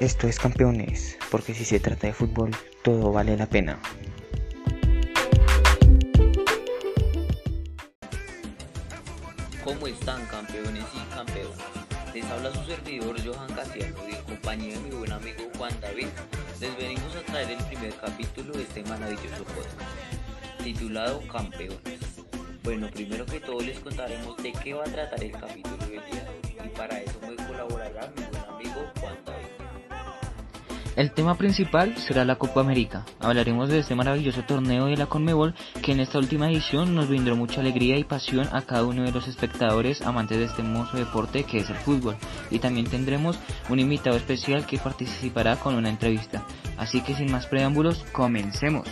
Esto es campeones, porque si se trata de fútbol, todo vale la pena. ¿Cómo están campeones y campeonas? Les habla su servidor Johan Casiano y en compañía de mi buen amigo Juan David les venimos a traer el primer capítulo de este maravilloso podcast titulado Campeones. Bueno, primero que todo les contaremos de qué va a tratar el capítulo del día y para eso me colaborará mi buen amigo Juan David. El tema principal será la Copa América. Hablaremos de este maravilloso torneo de la Conmebol que en esta última edición nos brindó mucha alegría y pasión a cada uno de los espectadores amantes de este hermoso deporte que es el fútbol. Y también tendremos un invitado especial que participará con una entrevista. Así que sin más preámbulos, comencemos.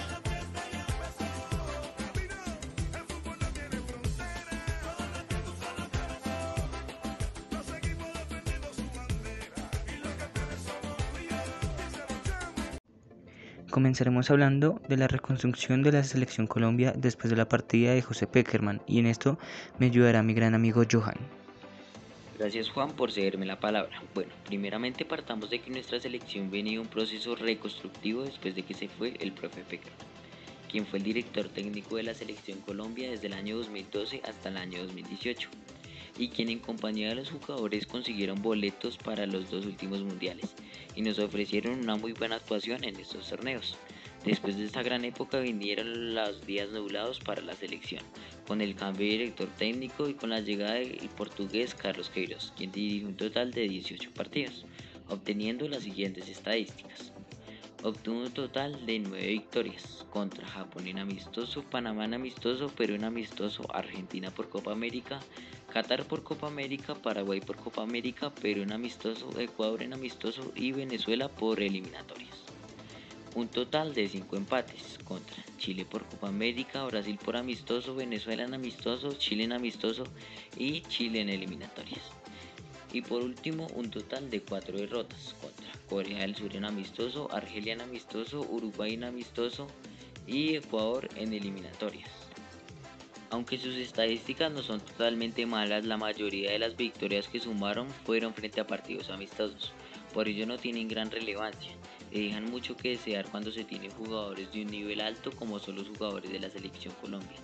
Comenzaremos hablando de la reconstrucción de la selección Colombia después de la partida de José Peckerman y en esto me ayudará mi gran amigo Johan. Gracias Juan por cederme la palabra. Bueno, primeramente partamos de que nuestra selección venía un proceso reconstructivo después de que se fue el profe Peckerman, quien fue el director técnico de la selección Colombia desde el año 2012 hasta el año 2018 y quien en compañía de los jugadores consiguieron boletos para los dos últimos mundiales y nos ofrecieron una muy buena actuación en estos torneos. Después de esta gran época vinieron los días nublados para la selección, con el cambio de director técnico y con la llegada del portugués Carlos Queiroz, quien dirigió un total de 18 partidos, obteniendo las siguientes estadísticas. Obtuvo un total de 9 victorias contra Japón en amistoso, Panamá en amistoso, Perú en amistoso, Argentina por Copa América, Qatar por Copa América, Paraguay por Copa América, Perú en amistoso, Ecuador en amistoso y Venezuela por eliminatorias. Un total de 5 empates contra Chile por Copa América, Brasil por amistoso, Venezuela en amistoso, Chile en amistoso y Chile en eliminatorias. Y por último, un total de 4 derrotas contra Corea del Sur en amistoso, Argelia en amistoso, Uruguay en amistoso y Ecuador en eliminatorias. Aunque sus estadísticas no son totalmente malas, la mayoría de las victorias que sumaron fueron frente a partidos amistosos, por ello no tienen gran relevancia, y dejan mucho que desear cuando se tienen jugadores de un nivel alto como son los jugadores de la selección Colombia.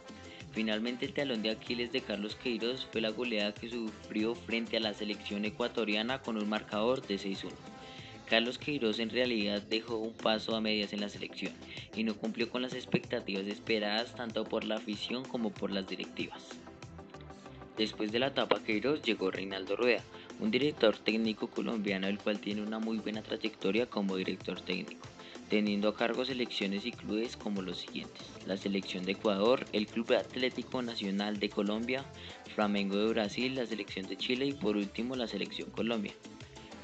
Finalmente el talón de Aquiles de Carlos Queiroz fue la goleada que sufrió frente a la selección ecuatoriana con un marcador de 6-1. Carlos Queiroz en realidad dejó un paso a medias en la selección y no cumplió con las expectativas esperadas tanto por la afición como por las directivas. Después de la etapa Queiroz llegó Reinaldo Rueda, un director técnico colombiano el cual tiene una muy buena trayectoria como director técnico, teniendo a cargo selecciones y clubes como los siguientes, la selección de Ecuador, el Club Atlético Nacional de Colombia, Flamengo de Brasil, la selección de Chile y por último la selección Colombia.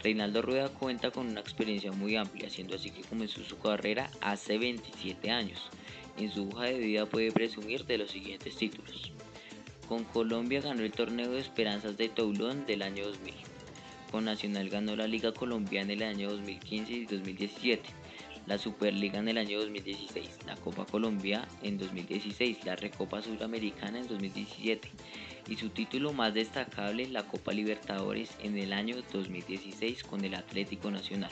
Reinaldo Rueda cuenta con una experiencia muy amplia, siendo así que comenzó su carrera hace 27 años. En su hoja de vida puede presumir de los siguientes títulos. Con Colombia ganó el torneo de Esperanzas de Toulon del año 2000. Con Nacional ganó la Liga Colombiana en el año 2015 y 2017, la Superliga en el año 2016, la Copa Colombia en 2016, la Recopa Suramericana en 2017 y su título más destacable la Copa Libertadores en el año 2016 con el Atlético Nacional.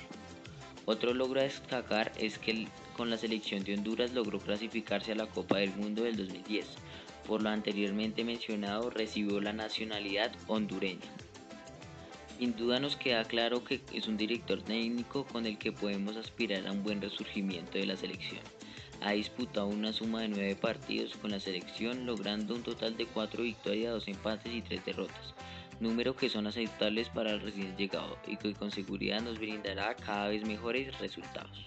Otro logro a destacar es que con la selección de Honduras logró clasificarse a la Copa del Mundo del 2010. Por lo anteriormente mencionado recibió la nacionalidad hondureña. Sin duda nos queda claro que es un director técnico con el que podemos aspirar a un buen resurgimiento de la selección. Ha disputado una suma de 9 partidos con la selección, logrando un total de 4 victorias, 2 empates y 3 derrotas, números que son aceptables para el recién llegado y que con seguridad nos brindará cada vez mejores resultados.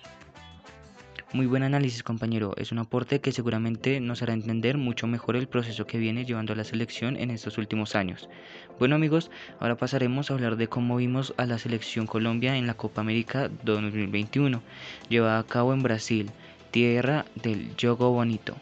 Muy buen análisis compañero, es un aporte que seguramente nos hará entender mucho mejor el proceso que viene llevando la selección en estos últimos años. Bueno amigos, ahora pasaremos a hablar de cómo vimos a la selección Colombia en la Copa América 2021, llevada a cabo en Brasil tierra del yogo bonito.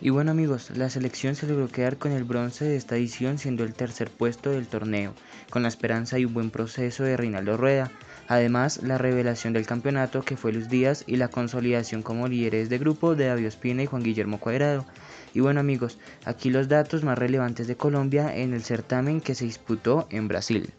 Y bueno amigos, la selección se logró quedar con el bronce de esta edición siendo el tercer puesto del torneo, con la esperanza y un buen proceso de Reinaldo Rueda. Además, la revelación del campeonato que fue Luis Díaz y la consolidación como líderes de grupo de David Espina y Juan Guillermo Cuadrado. Y bueno amigos, aquí los datos más relevantes de Colombia en el certamen que se disputó en Brasil.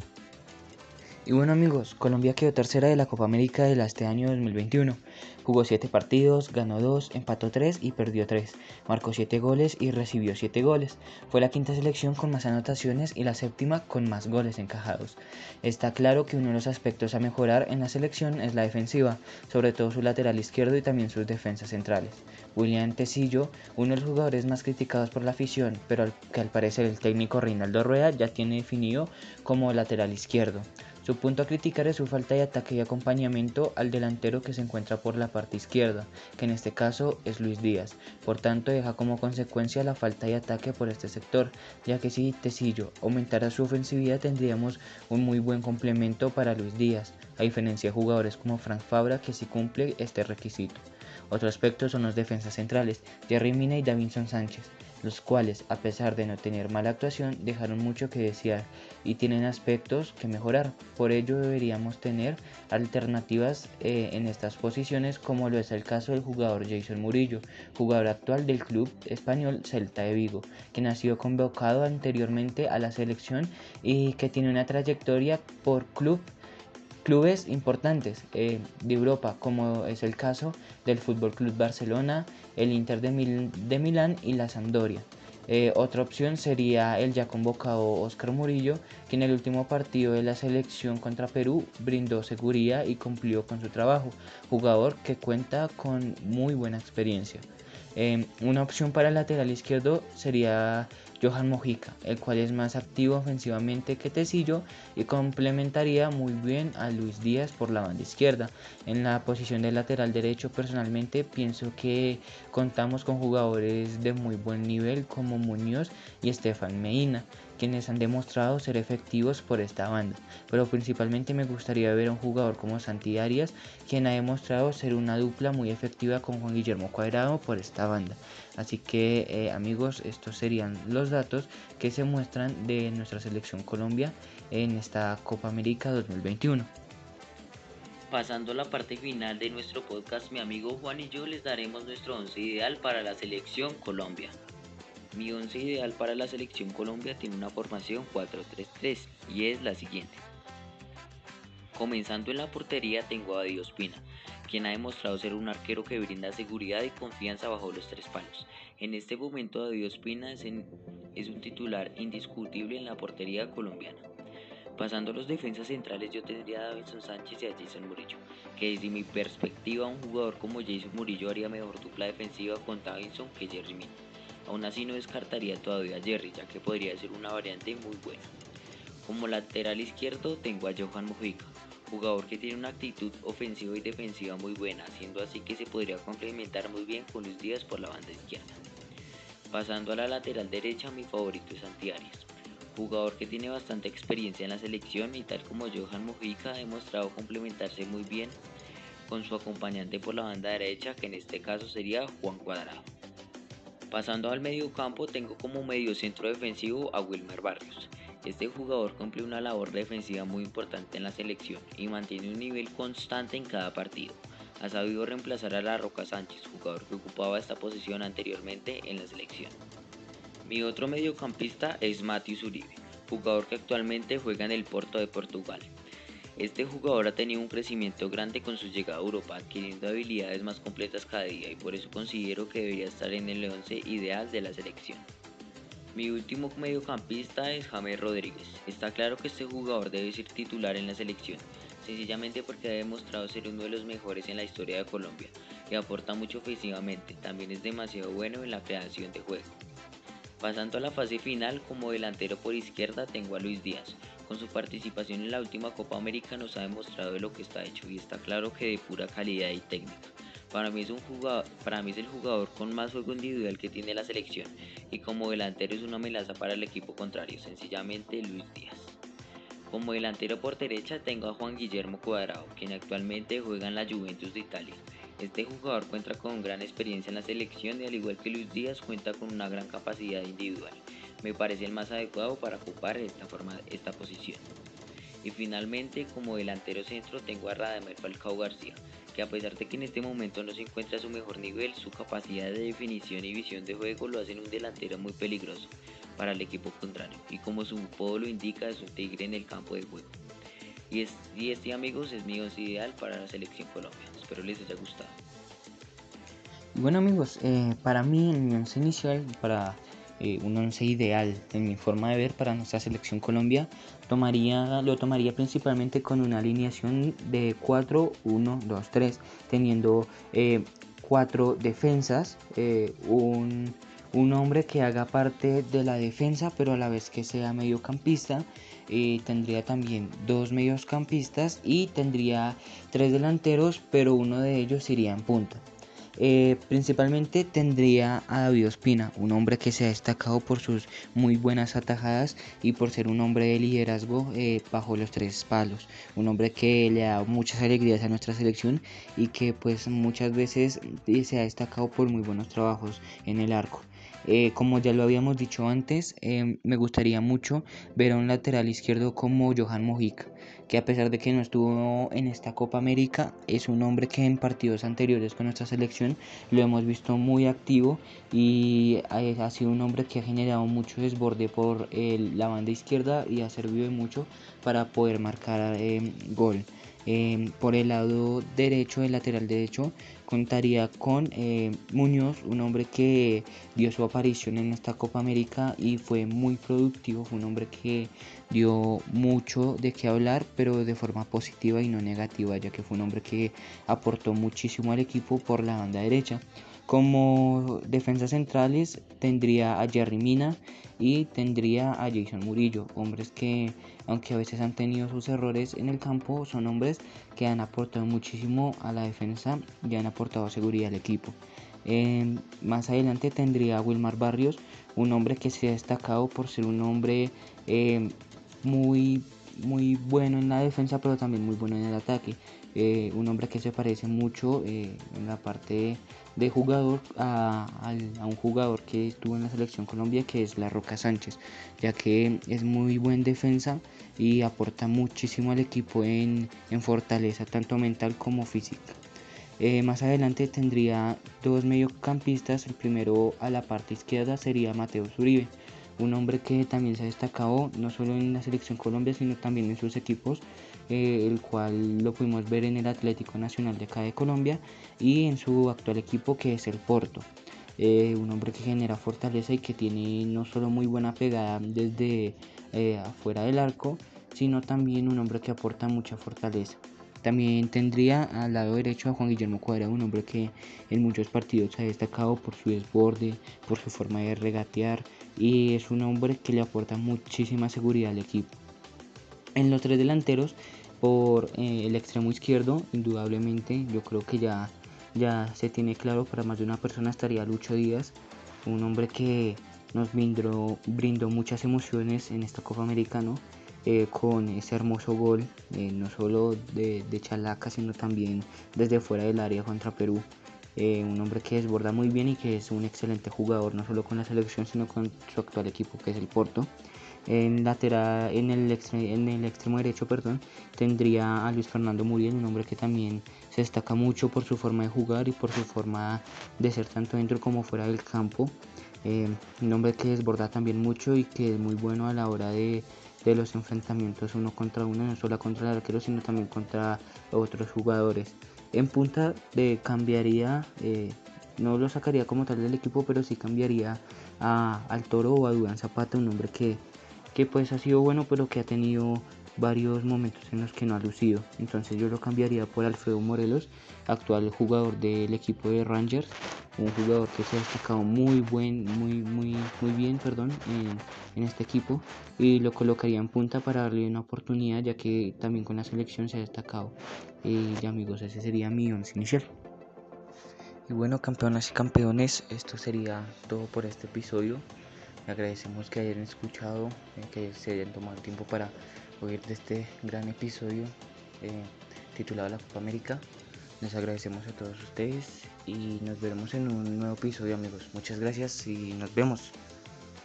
Y bueno amigos, Colombia quedó tercera de la Copa América de este año 2021. Jugó 7 partidos, ganó 2, empató 3 y perdió 3. Marcó 7 goles y recibió 7 goles. Fue la quinta selección con más anotaciones y la séptima con más goles encajados. Está claro que uno de los aspectos a mejorar en la selección es la defensiva, sobre todo su lateral izquierdo y también sus defensas centrales. William Tecillo, uno de los jugadores más criticados por la afición, pero que al parecer el técnico Reinaldo Rueda ya tiene definido como lateral izquierdo. Su punto a criticar es su falta de ataque y acompañamiento al delantero que se encuentra por la parte izquierda, que en este caso es Luis Díaz. Por tanto, deja como consecuencia la falta de ataque por este sector, ya que si Tecillo aumentara su ofensividad tendríamos un muy buen complemento para Luis Díaz, a diferencia de jugadores como Frank Fabra que sí cumple este requisito. Otro aspecto son los defensas centrales, Jerry Mina y Davinson Sánchez los cuales, a pesar de no tener mala actuación, dejaron mucho que desear y tienen aspectos que mejorar. Por ello deberíamos tener alternativas eh, en estas posiciones, como lo es el caso del jugador Jason Murillo, jugador actual del club español Celta de Vigo, quien ha sido convocado anteriormente a la selección y que tiene una trayectoria por club clubes importantes eh, de Europa, como es el caso del Fútbol Club Barcelona, el Inter de, Milán y la Sampdoria. Eh, otra opción sería el ya convocado Oscar Murillo, que en el último partido de la selección contra Perú brindó seguridad y cumplió con su trabajo, jugador que cuenta con muy buena experiencia. Eh, una opción para el lateral izquierdo sería Johan Mojica, el cual es más activo ofensivamente que Tecillo y complementaría muy bien a Luis Díaz por la banda izquierda. En la posición de lateral derecho personalmente pienso que contamos con jugadores de muy buen nivel como Muñoz y Estefan Medina quienes han demostrado ser efectivos por esta banda, pero principalmente me gustaría ver a un jugador como Santi Arias, quien ha demostrado ser una dupla muy efectiva con Juan Guillermo Cuadrado por esta banda. Así que eh, amigos, estos serían los datos que se muestran de nuestra selección Colombia en esta Copa América 2021. Pasando a la parte final de nuestro podcast, mi amigo Juan y yo les daremos nuestro once ideal para la selección Colombia. Mi once ideal para la selección Colombia tiene una formación 4-3-3 y es la siguiente. Comenzando en la portería tengo a Dios Pina, quien ha demostrado ser un arquero que brinda seguridad y confianza bajo los tres palos. En este momento Dios Pina es, un titular indiscutible en la portería colombiana. Pasando a los defensas centrales yo tendría a Davidson Sánchez y a Jason Murillo, que desde mi perspectiva un jugador como Jason Murillo haría mejor dupla defensiva con Davidson que Jerry Mina. Aún así no descartaría todavía a Jerry, ya que podría ser una variante muy buena. Como lateral izquierdo tengo a Johan Mojica, jugador que tiene una actitud ofensiva y defensiva muy buena, siendo así que se podría complementar muy bien con Luis Díaz por la banda izquierda. Pasando a la lateral derecha, mi favorito es Santi jugador que tiene bastante experiencia en la selección y tal como Johan Mojica ha demostrado complementarse muy bien con su acompañante por la banda derecha, que en este caso sería Juan Cuadrado. Pasando al medio campo tengo como medio centro defensivo a Wilmer Barrios. Este jugador cumple una labor defensiva muy importante en la selección y mantiene un nivel constante en cada partido. Ha sabido reemplazar a la Roca Sánchez, jugador que ocupaba esta posición anteriormente en la selección. Mi otro mediocampista es Matius Uribe, jugador que actualmente juega en el Porto de Portugal. Este jugador ha tenido un crecimiento grande con su llegada a Europa, adquiriendo habilidades más completas cada día y por eso considero que debería estar en el 11 ideal de la selección. Mi último mediocampista es James Rodríguez. Está claro que este jugador debe ser titular en la selección, sencillamente porque ha demostrado ser uno de los mejores en la historia de Colombia y aporta mucho ofensivamente, también es demasiado bueno en la creación de juego. Pasando a la fase final, como delantero por izquierda tengo a Luis Díaz, con su participación en la última Copa América nos ha demostrado de lo que está hecho y está claro que de pura calidad y técnica. Para mí, es un jugador, para mí es el jugador con más juego individual que tiene la selección y como delantero es una amenaza para el equipo contrario, sencillamente Luis Díaz. Como delantero por derecha tengo a Juan Guillermo Cuadrado, quien actualmente juega en la Juventus de Italia. Este jugador cuenta con gran experiencia en la selección y al igual que Luis Díaz cuenta con una gran capacidad individual me parece el más adecuado para ocupar esta, forma, esta posición. Y finalmente, como delantero centro, tengo a Radamel Falcao García, que a pesar de que en este momento no se encuentra a su mejor nivel, su capacidad de definición y visión de juego lo hacen un delantero muy peligroso para el equipo contrario, y como su apodo lo indica, es un tigre en el campo de juego. Y, es, y este amigos es mi once ideal para la selección Colombia. Espero les haya gustado. Bueno amigos, eh, para mí en mi once inicial, para eh, un once ideal en mi forma de ver para nuestra selección Colombia, tomaría, lo tomaría principalmente con una alineación de 4-1-2-3, teniendo eh, cuatro defensas, un, un, hombre que haga parte de la defensa, pero a la vez que sea mediocampista. tendría también dos mediocampistas y tendría tres delanteros, pero uno de ellos iría en punta. Eh, principalmente tendría a David Ospina, un hombre que se ha destacado por sus muy buenas atajadas y por ser un hombre de liderazgo eh, bajo los tres palos. Un hombre que le ha dado muchas alegrías a nuestra selección y que pues muchas veces eh, se ha destacado por muy buenos trabajos en el arco. Como ya lo habíamos dicho antes, me gustaría mucho ver a un lateral izquierdo como Johan Mojica que a pesar de que no estuvo en esta Copa América, es un hombre que en partidos anteriores con nuestra selección lo hemos visto muy activo y ha sido un hombre que ha generado mucho desborde por la banda izquierda y ha servido mucho para poder marcar eh, gol. Em, por el lado derecho, el lateral derecho, contaría con eh, Muñoz, un hombre que dio su aparición en esta Copa América y fue muy productivo, fue un hombre que dio mucho de qué hablar, pero de forma positiva y no negativa, ya que fue un hombre que aportó muchísimo al equipo por la banda derecha. Como defensas centrales tendría a Jerry Mina y tendría a Jason Murillo, hombres que aunque a veces han tenido sus errores en el campo, son hombres que han aportado muchísimo a la defensa y han aportado seguridad al equipo. más adelante tendría a Wilmar Barrios, un hombre que se ha destacado por ser un hombre eh, muy, muy bueno en la defensa, pero también muy bueno en el ataque. Eh, un hombre que se parece mucho eh, en la parte de jugador a, un jugador que estuvo en la selección Colombia que es La Roca Sánchez, ya que es muy buen defensa y aporta muchísimo al equipo en, fortaleza tanto mental como física. Eh, más adelante tendría dos mediocampistas, el primero a la parte izquierda sería Mateo Zuribe, un hombre que también se ha destacado no solo en la selección Colombia sino también en sus equipos eh, el cual lo pudimos ver en el Atlético Nacional de acá de Colombia y en su actual equipo que es el Porto. Eh, un hombre que genera fortaleza y que tiene no solo muy buena pegada desde eh, afuera del arco, sino también un hombre que aporta mucha fortaleza. También tendría al lado derecho a Juan Guillermo Cuadra, un hombre que en muchos partidos se ha destacado por su desborde, por su forma de regatear y es un hombre que le aporta muchísima seguridad al equipo. En los tres delanteros por eh, el extremo izquierdo, indudablemente, yo creo que ya, ya se tiene claro para más de una persona estaría Lucho Díaz, un hombre que nos brindó, brindó muchas emociones en esta Copa Americana eh, con ese hermoso gol, eh, no solo de, de, Chalaca, sino también desde fuera del área contra Perú. un hombre que desborda muy bien y que es un excelente jugador, no solo con la selección, sino con su actual equipo, que es el Porto. En, lateral, en, el, en el extremo derecho perdón, tendría a Luis Fernando Muriel, un hombre que también se destaca mucho por su forma de jugar y por su forma de ser tanto dentro como fuera del campo. Eh, un hombre que desborda también mucho y que es muy bueno a la hora de, de los enfrentamientos uno contra uno, no solo contra el arquero, sino también contra otros jugadores. En punta de cambiaría, eh, no lo sacaría como tal del equipo, pero sí cambiaría a, al Toro o a Duan Zapata, un hombre que que pues ha sido bueno pero que ha tenido varios momentos en los que no ha lucido. Entonces yo lo cambiaría por Alfredo Morelos, actual jugador del equipo de Rangers, un jugador que se ha destacado muy buen, muy, muy, muy bien, perdón, en, este equipo y lo colocaría en punta para darle una oportunidad ya que también con la selección se ha destacado. Y amigos, ese sería mi once inicial. Y bueno, campeonas y campeones, esto sería todo por este episodio agradecemos que hayan escuchado, eh, que se hayan tomado el tiempo para oír de este gran episodio eh, titulado La Copa América. Les agradecemos a todos ustedes y nos veremos en un nuevo episodio amigos. Muchas gracias y nos vemos.